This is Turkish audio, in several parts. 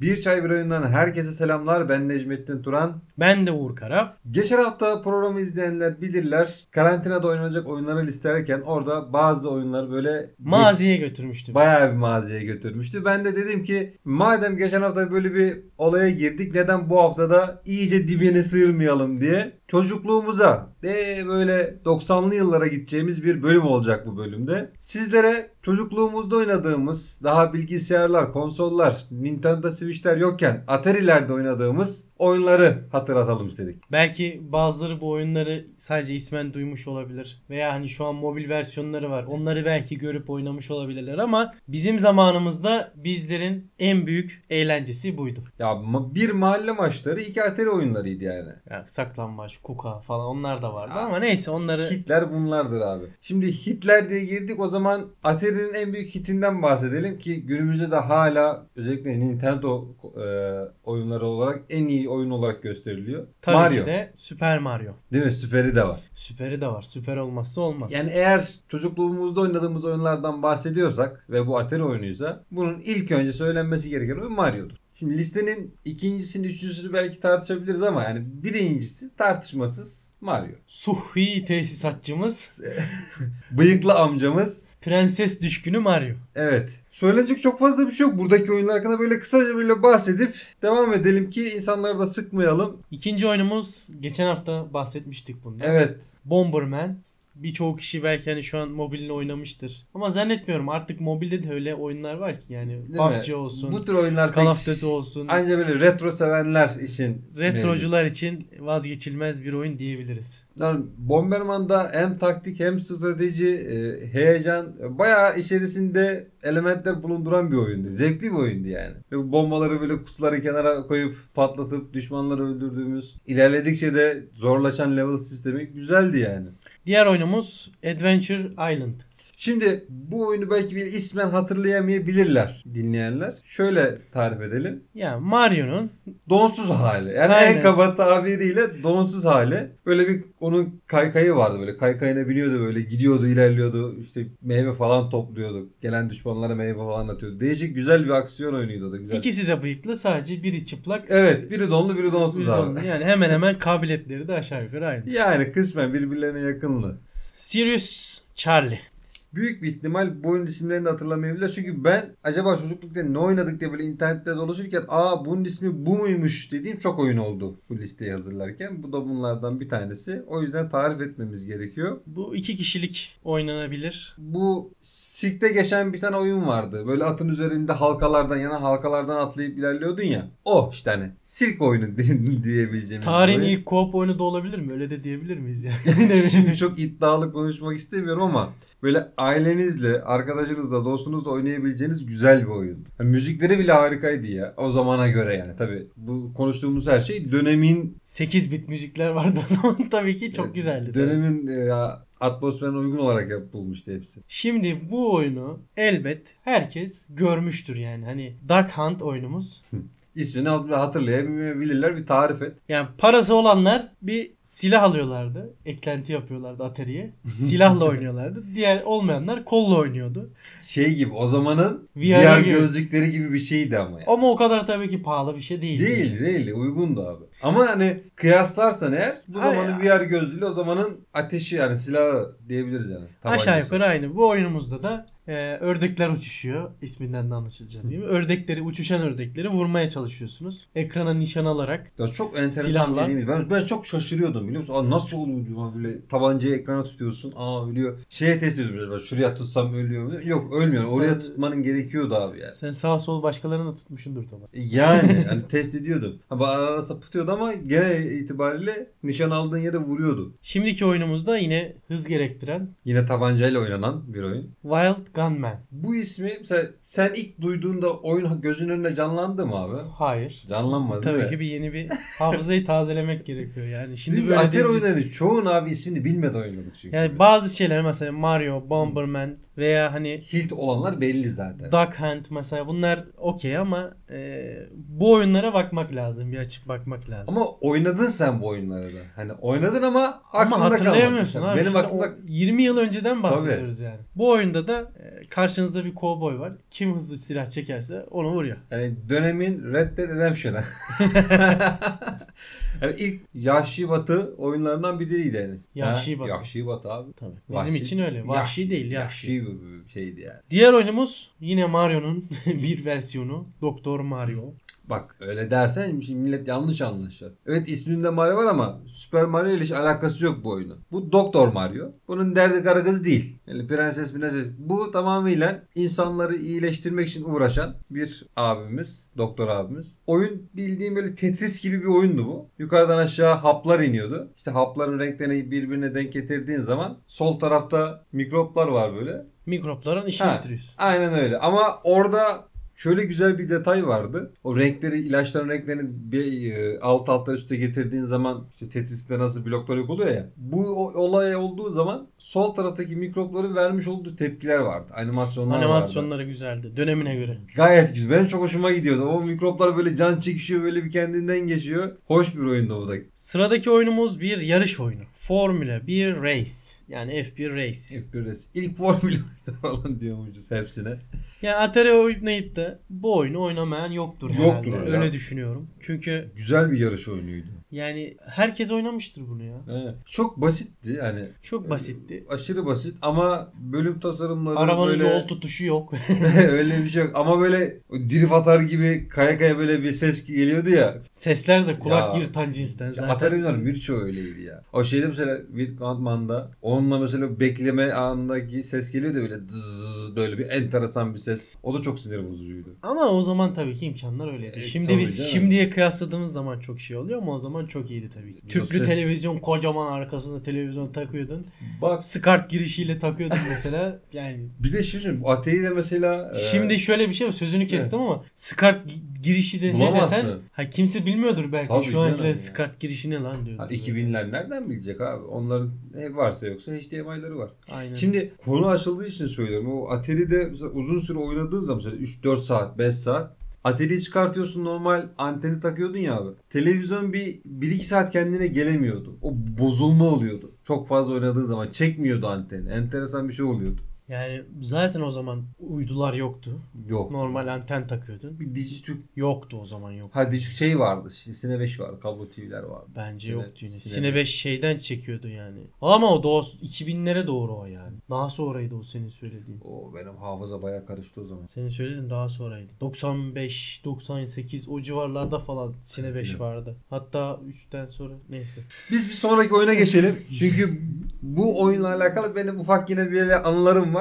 Bir Çay Bir Oyundan herkese selamlar. Ben Necmettin Turan. Ben de Uğur Kara. Geçen hafta programı izleyenler bilirler. Karantinada oynanacak oyunları listelerken orada bazı oyunlar böyle Maziye götürmüştü. bizi. bayağı bir maziye götürmüştü. Ben de dedim ki madem geçen hafta böyle bir olaya girdik neden bu haftada iyice dibini sıyırmayalım diye çocukluğumuza de böyle 90'lı yıllara gideceğimiz bir bölüm olacak bu bölümde. Sizlere çocukluğumuzda oynadığımız daha bilgisayarlar, konsollar, Nintendo Switch'ler yokken Atari'lerde oynadığımız oyunları hatırlatalım istedik. Belki bazıları bu oyunları sadece ismen duymuş olabilir. Veya hani şu an mobil versiyonları var. Onları belki görüp oynamış olabilirler ama bizim zamanımızda bizlerin en büyük eğlencesi buydu. Ya bir mahalle maçları iki Atari oyunlarıydı yani. Yani saklambaç, kuka falan onlar da vardı Aa, ama neyse onları Hitler bunlardır abi. Şimdi Hitler diye girdik o zaman Atari'nin en büyük hitinden bahsedelim ki günümüzde de hala özellikle Nintendo e, oyunları olarak en iyi oyun olarak gösteriliyor. tabii Mario. ki de Super Mario. Değil mi? Süperi de var. Süperi de var. Süper olmazsa olmaz. Yani eğer çocukluğumuzda oynadığımız oyunlardan bahsediyorsak ve bu Atari oyunuysa bunun ilk önce söylenmesi gereken oyun Mario'dur. Şimdi listenin ikincisini, üçüncüsünü belki tartışabiliriz ama yani birincisi tartışmasız Mario. Suhi tesisatçımız Bıyıklı amcamız Prenses Düşkünü Mario. Evet. Söylenecek çok fazla bir şey yok. Buradaki oyunlar hakkında böyle kısaca böyle bahsedip devam edelim ki insanları da sıkmayalım. İkinci oyunumuz geçen hafta bahsetmiştik bundan. Evet. Bomberman. Birçoğu kişi belki hani şu an mobilini oynamıştır. Ama zannetmiyorum artık mobilde de öyle oyunlar var ki yani Değil PUBG mi? olsun, Bu tür oyunlar Call of Duty olsun. Anca böyle retro sevenler için. Retrocular için vazgeçilmez bir oyun diyebiliriz. Yani Bomberman'da hem taktik hem strateji, e, heyecan bayağı içerisinde elementler bulunduran bir oyundu. Zevkli bir oyundu yani. Ve bombaları böyle kutuları kenara koyup patlatıp düşmanları öldürdüğümüz, ilerledikçe de zorlaşan level sistemi güzeldi yani. Diğer oyunumuz Adventure Island. Şimdi bu oyunu belki bir ismen hatırlayamayabilirler dinleyenler. Şöyle tarif edelim. Yani Mario'nun Donsuz hali. Yani Aynen. en kaba tabiriyle donsuz hali. Böyle bir onun kaykayı vardı böyle. Kaykayına biniyordu böyle gidiyordu ilerliyordu. İşte meyve falan topluyordu. Gelen düşmanlara meyve falan atıyordu. Değişik güzel bir aksiyon oyunuydu da güzel. ikisi de bıyıklı sadece biri çıplak. Evet biri donlu biri donsuz biri abi. donlu. Yani hemen hemen kabiliyetleri de aşağı yukarı aynı. Yani kısmen birbirlerine yakınlı. Sirius Charlie. Büyük bir ihtimal bu oyun isimlerini de hatırlamayabilirler. Çünkü ben acaba çocuklukta ne oynadık diye böyle internette dolaşırken aa bunun ismi bu muymuş dediğim çok oyun oldu bu listeyi hazırlarken. Bu da bunlardan bir tanesi. O yüzden tarif etmemiz gerekiyor. Bu iki kişilik oynanabilir. Bu sirkte geçen bir tane oyun vardı. Böyle atın üzerinde halkalardan yana halkalardan atlayıp ilerliyordun ya. O işte hani sirk oyunu diye- diyebileceğimiz Tarihin ilk co-op oyunu da olabilir mi? Öyle de diyebilir miyiz yani? Şimdi çok iddialı konuşmak istemiyorum ama böyle ailenizle, arkadaşınızla, dostunuzla oynayabileceğiniz güzel bir oyun. Yani müzikleri bile harikaydı ya. O zamana göre yani. Tabi bu konuştuğumuz her şey dönemin 8 bit müzikler vardı o zaman tabii ki çok güzeldi. dönemin e, atmosferine uygun olarak yapılmıştı hepsi. Şimdi bu oyunu elbet herkes görmüştür yani. Hani Duck Hunt oyunumuz. İsmini hatırlayamayabilirler bir tarif et. Yani parası olanlar bir silah alıyorlardı. Eklenti yapıyorlardı Atari'ye. Silahla oynuyorlardı. Diğer olmayanlar kolla oynuyordu. Şey gibi o zamanın VR VR, gibi. gözlükleri gibi bir şeydi ama yani. Ama o kadar tabii ki pahalı bir şey değil. Değil değil uygundu abi. Ama hani kıyaslarsan eğer bu Ay- zamanın VR gözlüğüyle o zamanın ateşi yani silahı diyebiliriz yani. Aşağı Tabancası. yukarı aynı. Bu oyunumuzda da e, ördekler uçuşuyor. İsminden de anlaşılacağı gibi. Ördekleri, uçuşan ördekleri vurmaya çalışıyorsunuz. Ekrana nişan alarak. Ya çok enteresan Silahla. şey değil mi? Ben, ben çok şaşırıyordum biliyor musun? Aa, nasıl oluyor diyor böyle tabancayı ekrana tutuyorsun. Aa ölüyor. Şeye test ediyoruz biraz. Şuraya tutsam ölüyor mu? Yok ölmüyor. Oraya Sen- tutmanın gerekiyordu abi yani. Sen sağ sol başkalarını da tutmuşsundur tabii. Yani hani test ediyordum. Ha, ara ara sapıtıyordu ama genel itibariyle nişan aldığın yere vuruyordu. Şimdiki oyunumuzda yine hız gerektiren Yine tabancayla oynanan bir oyun. Wild Gunman. Bu ismi mesela sen ilk duyduğunda oyun gözünün önünde canlandı mı abi? Hayır. Canlanmadı değil Tabii mi? ki bir yeni bir hafızayı tazelemek gerekiyor yani. Şimdi Şimdi böyle Atari deyince- oyunları çoğun abi ismini bilmeden oynadık çünkü. yani bazı şeyler mesela Mario, Bomberman veya hani Hit olanlar belli zaten. Duck Hunt mesela bunlar okey ama e, bu oyunlara bakmak lazım. Bir açıp bakmak lazım. Ama oynadın sen bu oyunları da. Hani oynadın ama Ama aklında hatırlayamıyorsun kalmadı. abi. Benim aklımda o 20 yıl önceden bahsediyoruz yani. Bu oyunda da e, karşınızda bir kovboy var. Kim hızlı silah çekerse onu vuruyor. yani dönemin Red Dead Redemption'ı. yani ilk Yahşi Batı oyunlarından biriydi yani. Yahşi Ha? Batı. Yahşi Batı abi. Tabii. Bizim için öyle. Vahşi değil, yahşi. Yahşi bir şeydi yani. Diğer oyunumuz yine Mario'nun bir versiyonu. Doktor Mario. Bak öyle dersen şimdi millet yanlış anlaşır. Evet isminde Mario var ama Super Mario ile hiç alakası yok bu oyunun. Bu Doktor Mario. Bunun derdi kara kız değil. Yani prenses prenses. Bu tamamıyla insanları iyileştirmek için uğraşan bir abimiz. Doktor abimiz. Oyun bildiğim böyle Tetris gibi bir oyundu bu. Yukarıdan aşağı haplar iniyordu. İşte hapların renklerini birbirine denk getirdiğin zaman sol tarafta mikroplar var böyle. Mikropların işini bitiriyorsun. Aynen öyle. Ama orada şöyle güzel bir detay vardı. O renkleri, ilaçların renklerini bir e, alt alta üste getirdiğin zaman işte Tetris'te nasıl bloklar yok oluyor ya. Bu olay olduğu zaman sol taraftaki mikropların vermiş olduğu tepkiler vardı. Animasyonlar vardı. Animasyonları güzeldi. Dönemine göre. Gayet güzel. Benim çok hoşuma gidiyordu. O mikroplar böyle can çekişiyor, böyle bir kendinden geçiyor. Hoş bir oyundu o da. Sıradaki oyunumuz bir yarış oyunu. Formula 1 Race. Yani F1 Race. F1 ilk formül oyunu falan diyormuşuz hepsine. Yani Atari oynayıp da bu oyunu oynamayan yoktur, Yoktur herhalde. ya. Öyle düşünüyorum. Çünkü Güzel bir yarış oyunuydu. yani herkes oynamıştır bunu ya. Evet. Çok basitti yani. Çok basitti. Aşırı basit ama bölüm tasarımları Arabanın böyle yol tutuşu yok. öyle bir şey yok. Ama böyle drift atar gibi kaya kaya böyle bir ses geliyordu ya. Sesler de kulak Ya. yırtan cinsten Ya zaten. Atari oyunların birçoğu öyleydi ya. O şeyde mesela Witman'da onunla mesela bekleme anındaki ses geliyordu böyle zzz, böyle bir enteresan bir ses. O da çok sinir bozucuydu. Ama o zaman tabii ki imkanlar öyleydi. E, Şimdi tabii biz canım. şimdiye kıyasladığımız zaman çok şey oluyor ama o zaman çok iyiydi tabii ki. Tüplü ses- televizyon kocaman arkasında televizyon takıyordun. Bak Skart girişiyle takıyordun mesela. Yani bir de şey söyleyeyim, de mesela e, Şimdi şöyle bir şey var sözünü kestim ama SCART gi- girişi de ne Bulamazsın. desen ha kimse bilmiyordur belki Tabii şu an canım bile ya. SCART girişi ne lan diyor. ha, 2000'ler nereden bilecek abi? Onların ne varsa yoksa HDMI'ları var. Aynen. Şimdi konu açıldığı için söylüyorum. O Atari'de mesela uzun süre oynadığın zaman mesela 3-4 saat, 5 saat Atari'yi çıkartıyorsun normal anteni takıyordun ya abi. Televizyon bir 1-2 saat kendine gelemiyordu. O bozulma oluyordu. Çok fazla oynadığın zaman çekmiyordu anteni. Enteresan bir şey oluyordu. Yani zaten o zaman uydular yoktu. Yok. Normal anten takıyordun. Bir Dijitürk Yoktu o zaman yok. ha Dijitürk şey vardı. Sine 5 vardı. Kablo TV'ler vardı. Bence Sine- yoktu yine. Sine Sine 5 şeyden çekiyordu yani. Ama o o 2000'lere doğru o yani. Daha sonraydı o senin söylediğin. O benim hafıza baya karıştı o zaman. Senin söylediğin daha sonraydı. 95, 98 o civarlarda falan Sine 5 Evet. vardı. Hatta 3'ten sonra neyse. Biz bir sonraki oyuna geçelim. Çünkü bu oyunla alakalı benim ufak yine bir anılarım var.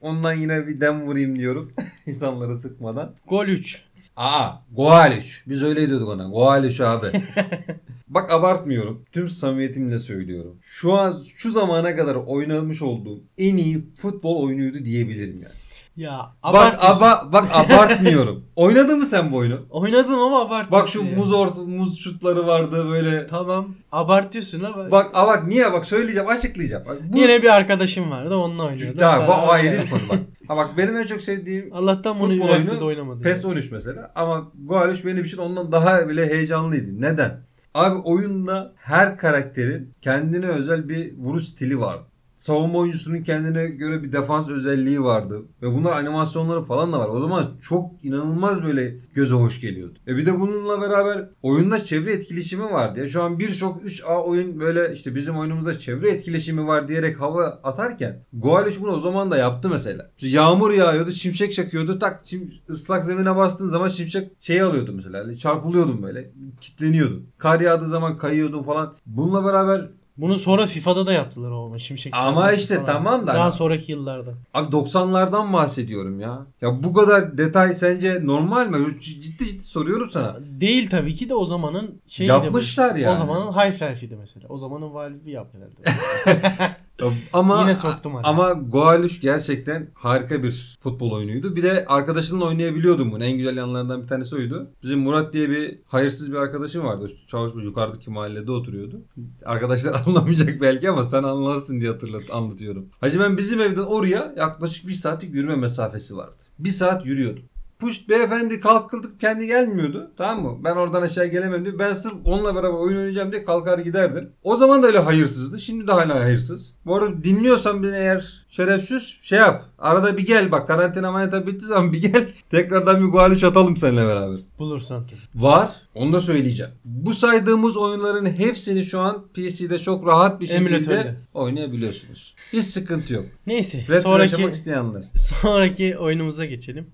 Ondan yine bir dem vurayım diyorum. İnsanları sıkmadan. Gol 3. Aa, Goal 3. Biz öyle diyorduk ona. Goal 3 abi. Bak abartmıyorum. Tüm samimiyetimle söylüyorum. Şu an şu zamana kadar oynamış olduğum en iyi futbol oyunuydu diyebilirim yani. Ya Bak abartıyorsun. aba, bak abartmıyorum. Oynadın mı sen bu oyunu? Oynadım ama abartıyorsun. Bak şu ya. muz orta, muz şutları vardı böyle. Tamam abartıyorsun ama. Bak a bak niye bak söyleyeceğim açıklayacağım. Bak, bu Yine bir arkadaşım vardı onunla oynuyordu. Tamam bu Beraber- ayrı bir konu bak. Ha bak benim en çok sevdiğim Allah'tan bunu Futbol üniversitede oyunu oynamadım. PES 13 mesela ama Goal 3 benim için ondan daha bile heyecanlıydı. Neden? Abi oyunda her karakterin kendine özel bir vuruş stili vardı. Savunma oyuncusunun kendine göre bir defans özelliği vardı. Ve bunlar animasyonları falan da var. O zaman çok inanılmaz böyle göze hoş geliyordu. E bir de bununla beraber oyunda çevre etkileşimi vardı. Ya şu an birçok 3A oyun böyle işte bizim oyunumuzda çevre etkileşimi var diyerek hava atarken Goal 3 bunu o zaman da yaptı mesela. İşte yağmur yağıyordu, şimşek çakıyordu. Tak ıslak zemine bastığın zaman şimşek şeyi alıyordu mesela. Çarpılıyordun böyle. Kitleniyordun. Kar yağdığı zaman kayıyordun falan. Bununla beraber Bunu sonra FIFA'da da yaptılar o şimşek Ama işte falan. tamam da- Daha sonraki yıllarda. Abi 90'lardan bahsediyorum ya. Ya bu kadar detay sence normal mi? Ciddi ciddi soruyorum sana. Değil tabii ki de o zamanın şeyi Yapmışlar de bu. yani. O zamanın Half-Life'iydi mesela. O zamanın Valve'i yaptı herhalde. Ama Yine soktum araya. ama Goal 3 gerçekten harika bir futbol oyunuydu. Bir de arkadaşınla oynayabiliyordum bunu. En güzel yanlarından bir tanesi oydu. Bizim Murat diye bir hayırsız bir arkadaşım vardı. Çavuşlu yukarıdaki mahallede oturuyordu. Arkadaşlar anlamayacak belki ama sen anlarsın diye hatırlat anlatıyorum. Hacı ben bizim evden oraya yaklaşık bir saatlik yürüme mesafesi vardı. Bir saat yürüyordum. Push beyefendi kalkıldık kendi gelmiyordu. Tamam mı? Ben oradan aşağı gelemem diye. Ben sırf onunla beraber oyun oynayacağım diye kalkar giderdim. O zaman da öyle hayırsızdı. Şimdi de hala hayırsız. Bu arada dinliyorsan beni eğer şerefsiz şey yap. Arada bir gel bak karantina manita bittiği zaman bir gel. Tekrardan bir gualiş atalım seninle beraber. Bulursan tabii. Var. Onu da söyleyeceğim. Bu saydığımız oyunların hepsini şu an PC'de çok rahat bir şekilde Emülatörle. oynayabiliyorsunuz. Hiç sıkıntı yok. Neyse Retro sonraki yaşamak isteyenler. sonraki oyunumuza geçelim.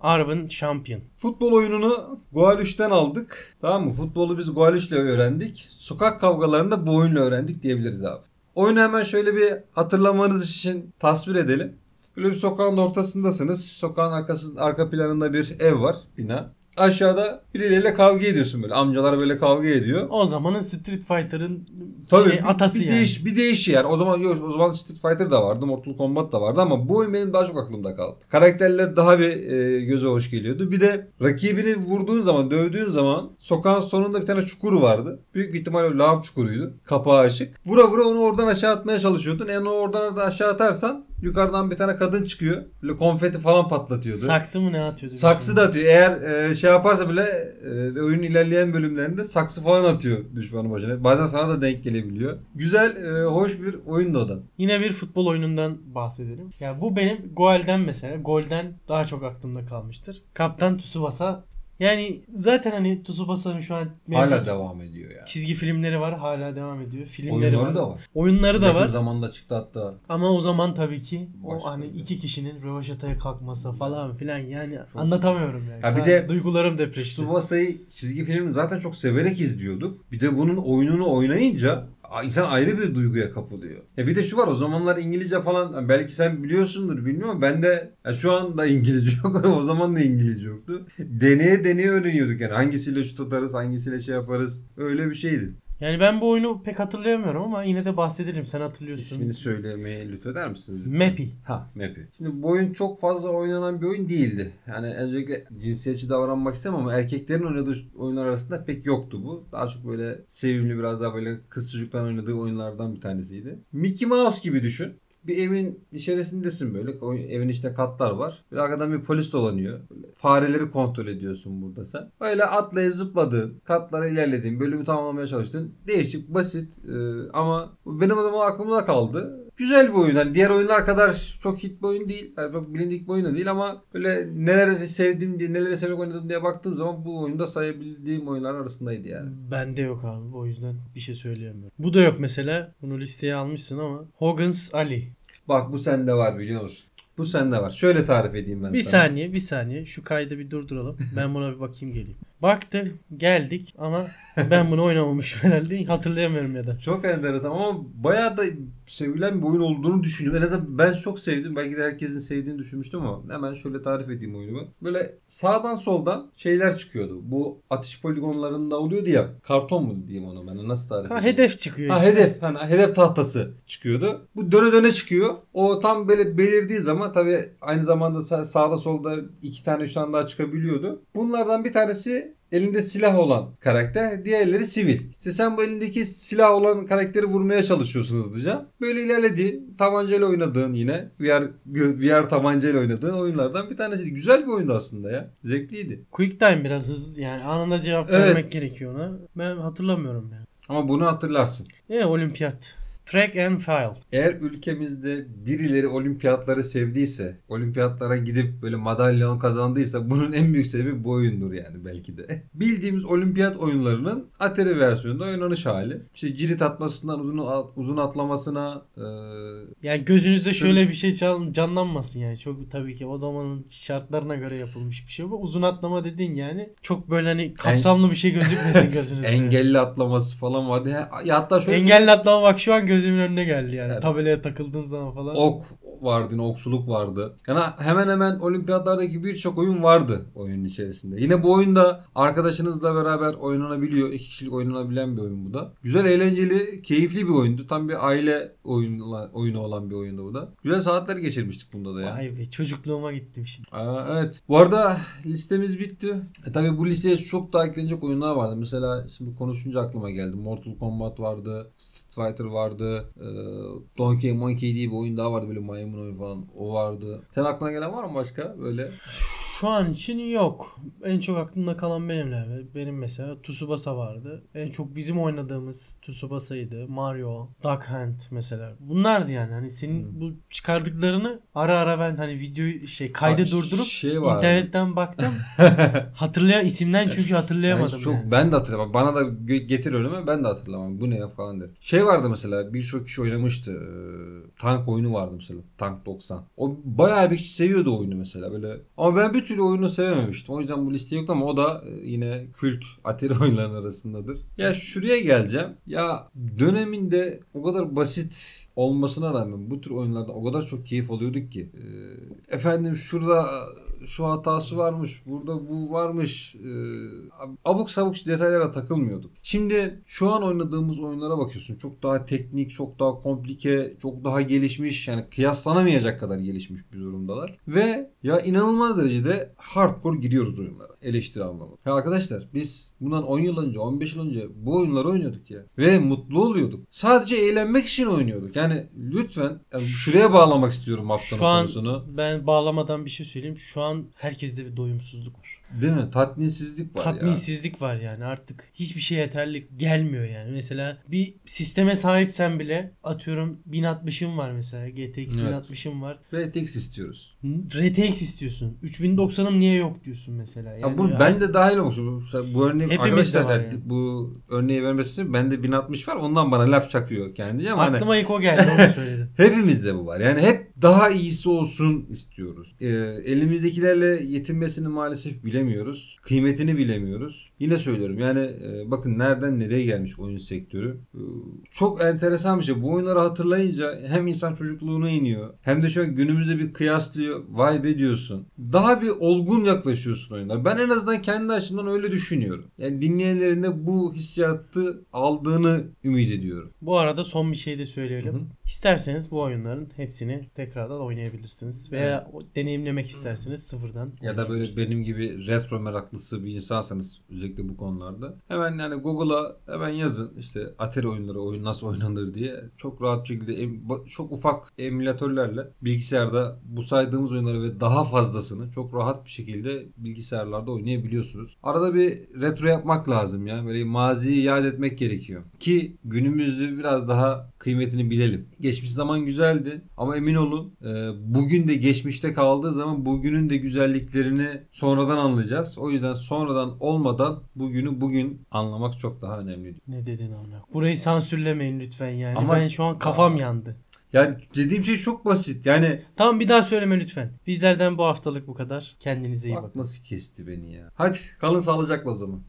Arvin Champion. Futbol oyununu Goal 3'ten aldık. Tamam mı? Futbolu biz Goal 3'le öğrendik. Sokak kavgalarını da bu oyunla öğrendik diyebiliriz abi. Oyunu hemen şöyle bir hatırlamanız için tasvir edelim. Böyle bir sokağın ortasındasınız. Sokağın arkasında arka planında bir ev var, bina. Aşağıda birileriyle kavga ediyorsun böyle. Amcalar böyle kavga ediyor. O zamanın Street Fighter'ın Tabii şey, bir- atası bir, yani. Değiş, bir değiş yani. O zaman yok o zaman Street Fighter da vardı, Mortal Kombat da vardı ama bu oyun benim daha çok aklımda kaldı. Karakterler daha bir e, göze hoş geliyordu. Bir de rakibini vurduğun zaman, dövdüğün zaman sokağın sonunda bir tane çukuru vardı. Büyük bir ihtimalle lağım çukuruydu. Kapağı açık. Vura vura onu oradan aşağı atmaya çalışıyordun. En onu oradan da aşağı atarsan yukarıdan bir tane kadın çıkıyor. Böyle konfeti falan patlatıyordu. Saksı mı ne atıyordu? Saksı da atıyor. Eğer e, şey yaparsa bile e, oyunun ilerleyen bölümlerinde saksı falan atıyor düşmanın başına. Bazen sana da denk gelebiliyor. Güzel, e, hoş bir oyundu o da. Yine bir futbol oyunundan bahsedelim. Ya bu benim Goal'den mesela. Golden daha çok aklımda kalmıştır. Kaptan Tsubasa. Yani zaten hani Tsubasa'nın şu an Hala devam ediyor yani. çizgi filmleri var. Hala devam ediyor. Filmleri Oyunları var. da var. Oyunları da Yakın var. zamanda çıktı hatta. Ama o zaman tabii ki o Başka hani bir- iki kişinin rövaşataya kalkması falan filan yani Çok- anlatamıyorum yani. Ya bir de duygularım depreşti. Tsubasa'yı çizgi filmini zaten çok severek izliyorduk. Bir de bunun oyununu oynayınca insan ayrı bir duyguya kapılıyor. Ya bir de şu var o zamanlar İngilizce falan belki sen biliyorsundur bilmiyorum ben de ya şu anda İngilizce yok o zaman da İngilizce yoktu. Deneye deneye öğreniyorduk yani hangisiyle şu tutarız hangisiyle şey yaparız öyle bir şeydi. Yani ben bu oyunu pek hatırlayamıyorum ama yine de bahsedelim. Sen hatırlıyorsun. İsmini söylemeye lütfeder misiniz? Mappy. Ha Mappy. Şimdi bu oyun çok fazla oynanan bir oyun değildi. Yani öncelikle cinsiyetçi davranmak istemem ama erkeklerin oynadığı oyunlar arasında pek yoktu bu. Daha çok böyle sevimli biraz daha böyle kız çocukların oynadığı oyunlardan bir tanesiydi. Mickey Mouse gibi düşün. Bir evin içerisindesin böyle. O evin içinde katlar var. Bir arkadan bir polis dolanıyor. Böyle fareleri kontrol ediyorsun burada sen. Öyle atlayıp zıpladığın, katlara ilerlediğin, bölümü tamamlamaya çalıştığın değişik, basit e, ama benim o zaman aklımda kaldı. Güzel bir oyun. Yani diğer oyunlar kadar çok hit bir oyun değil. Yani çok bilindik bir oyun da değil ama böyle neleri sevdim diye, neleri severek oynadım diye baktığım zaman bu oyunda sayabildiğim oyunlar arasındaydı yani. Bende yok abi o yüzden bir şey söyleyemiyorum. Bu da yok mesela. Bunu listeye almışsın ama. Hogan's Ali. Bak bu sende var biliyor musun? Bu sende var. Şöyle tarif edeyim ben Bir sana. saniye bir saniye. Şu kaydı bir durduralım. Ben buna bir bakayım geleyim. Baktı geldik ama ben bunu oynamamışım herhalde. Hatırlayamıyorum ya da. Çok enteresan ama bayağı da sevilen bir oyun olduğunu düşünüyorum. En azından ben çok sevdim. Belki de herkesin sevdiğini düşünmüştüm ama hemen şöyle tarif edeyim oyunu. Böyle sağdan soldan şeyler çıkıyordu. Bu atış poligonlarında oluyordu ya. Karton mu diyeyim ona ben? Nasıl tarif Ha, edeyim? hedef çıkıyor Ha işte. hedef. Hani hedef tahtası çıkıyordu. Bu döne döne çıkıyor. O tam böyle belirdiği zaman tabii aynı zamanda sa- sağda solda iki tane üç tane daha çıkabiliyordu. Bunlardan bir tanesi elinde silah olan karakter. Diğerleri sivil. İşte sen bu elindeki silah olan karakteri vurmaya çalışıyorsun hızlıca. Böyle ilerlediğin, tabancayla oynadığın yine VR, VR tabancayla oynadığın oyunlardan bir tanesiydi. Güzel bir oyundu aslında ya. Zevkliydi. Quick time biraz hızlı yani anında cevap Evet. vermek gerekiyor ona. Ben hatırlamıyorum ya. Ama bunu hatırlarsın. E olimpiyat. Track and field. Eğer ülkemizde birileri olimpiyatları sevdiyse, olimpiyatlara gidip böyle madalyon kazandıysa bunun en büyük sebebi bu oyundur yani belki de. Bildiğimiz olimpiyat oyunlarının Atari versiyonunda oynanış hali. İşte cirit atmasından uzun uzun atlamasına e, Yani gözünüzde Sır- şöyle bir şey can- canlanmasın yani. Çok tabii ki o zamanın şartlarına göre yapılmış bir şey bu. Uzun atlama dediğin yani çok böyle hani kapsamlı bir şey gözükmesin gözünüzde. engelli atlaması falan vardı. Ya, ya hatta şöyle Engelli atlama bak şu an gözümün önüne geldi yani. Evet. Tabelaya takıldığın zaman falan. ok vardı, yine okçuluk vardı. Yani hemen hemen olimpiyatlardaki birçok oyun vardı oyunun içerisinde. Yine bu oyunda arkadaşınızla beraber oynanabiliyor. İki kişilik oynanabilen bir oyun bu da. Güzel, eğlenceli, keyifli bir oyundu. Tam bir aile oyunu, oyunu olan bir oyundu bu da. Güzel saatler geçirmiştik bunda da ya. Vay be çocukluğuma gittim şimdi. Aa, evet. Bu arada listemiz bitti. E tabi bu listeye çok daha eklenecek oyunlar vardı. Mesela şimdi konuşunca aklıma geldi. Mortal Kombat vardı. Street Fighter vardı. E, Donkey Monkey diye bir oyun daha vardı. Böyle maymun oyun falan. O vardı. Sen aklına gelen var mı başka? Böyle. Şu an için yok. En çok aklımda kalan benimle. Benim mesela Tsubasa vardı. En çok bizim oynadığımız Tsubasa'ydı. Mario, Duck Hunt mesela. Bunlardı yani. Hani senin Hmm. bu çıkardıklarını ara ara ben hani videoyu şey kaydı Bak, durdurup şey var. internetten baktım. Hatırlayan isimden çünkü hatırlayamadım. Yani çok yani. ben de hatırlamam. Bana da getir önüme ben de hatırlamam. Bu ne ya falan der. Şey vardı mesela birçok kişi oynamıştı. Ee, tank oyunu vardı mesela. Tank 90. O bayağı bir kişi seviyordu oyunu mesela böyle. Ama ben bir türlü oyunu sevememiştim. O yüzden bu liste yoktu ama o da e, yine kült Atari oyunlarının arasındadır. Ya şuraya geleceğim. Ya döneminde o kadar basit olmasına rağmen bu tür oyunlarda o kadar çok keyif alıyorduk ki. Ee, efendim şurada şu hatası varmış, burada bu varmış. Ee, abuk sabuk detaylara takılmıyorduk. Şimdi şu an oynadığımız oyunlara bakıyorsun. Çok daha teknik, çok daha komplike, çok daha gelişmiş. Yani kıyaslanamayacak kadar gelişmiş bir durumdalar. Ve ya inanılmaz derecede hardcore giriyoruz oyunlara. Eleştiri anlamında. Ya arkadaşlar biz bundan 10 yıl önce, 15 yıl önce bu oyunları oynuyorduk ya. Ve mutlu oluyorduk. Sadece eğlenmek için oynuyorduk. Yani lütfen yani şuraya bağlamak istiyorum haftanın Şu an konusunu. ben bağlamadan bir şey söyleyeyim. Şu an herkeste bir doyumsuzluk var. Değil mi? Tatminsizlik var ya. Tatminsizlik var yani artık hiçbir şey yeterli gelmiyor yani. Mesela bir sisteme sahipsen bile atıyorum 1060'ım var mesela GTX Evet. 1060'ım var. RTX istiyoruz. RTX istiyorsun. 3090'ım niye yok diyorsun mesela. Ya Yani bu ben de dahil olmuş. Bu, örneği arkadaşlar yani. bu örneği vermesi bende 1060 var. Ondan bana laf çakıyor kendince ama hani aklıma ilk o geldi onu söyledim. hepimizde bu var. Yani hep daha iyisi olsun istiyoruz. Ee, elimizdekilerle yetinmesini maalesef bilemiyoruz. Kıymetini bilemiyoruz. Yine söylüyorum yani e, bakın nereden nereye gelmiş oyun sektörü. Ee, çok enteresan bir şey. Bu oyunları hatırlayınca hem insan çocukluğuna iniyor hem de an günümüzde bir kıyaslıyor. Vay be diyorsun. Daha bir olgun yaklaşıyorsun oyuna. Ben en azından kendi açımdan öyle düşünüyorum. Yani dinleyenlerin de bu hissiyatı aldığını ümit ediyorum. Bu arada son bir şey de söyleyelim. Hı hı. İsterseniz bu oyunların hepsini tekrardan oynayabilirsiniz. Veya o- deneyimlemek isterseniz sıfırdan. Ya da böyle benim gibi retro meraklısı bir insansanız özellikle bu konularda hemen yani Google'a hemen yazın işte Atari oyunları oyun nasıl oynanır diye çok rahat şekilde çok ufak emülatörlerle bilgisayarda bu saydığımız oyunları ve daha fazlasını çok rahat bir şekilde bilgisayarlarda oynayabiliyorsunuz. Arada bir retro yapmak lazım ya. Böyle maziyi yad etmek gerekiyor. Ki günümüzü biraz daha kıymetini bilelim. Geçmiş zaman güzeldi ama emin olun e, bugün de geçmişte kaldığı zaman bugünün de güzelliklerini sonradan anlayacağız. O yüzden sonradan olmadan bugünü bugün anlamak çok daha önemli. Ne dedin amına? Burayı sansürlemeyin lütfen yani. Ama- ben şu an kafam yandı. Yani dediğim şey çok basit. Yani Tamam bir daha söyleme lütfen. Bizlerden bu haftalık bu kadar. Kendinize iyi bak bakın. nasıl kesti beni ya. Hadi kalın sağlıcakla o zaman.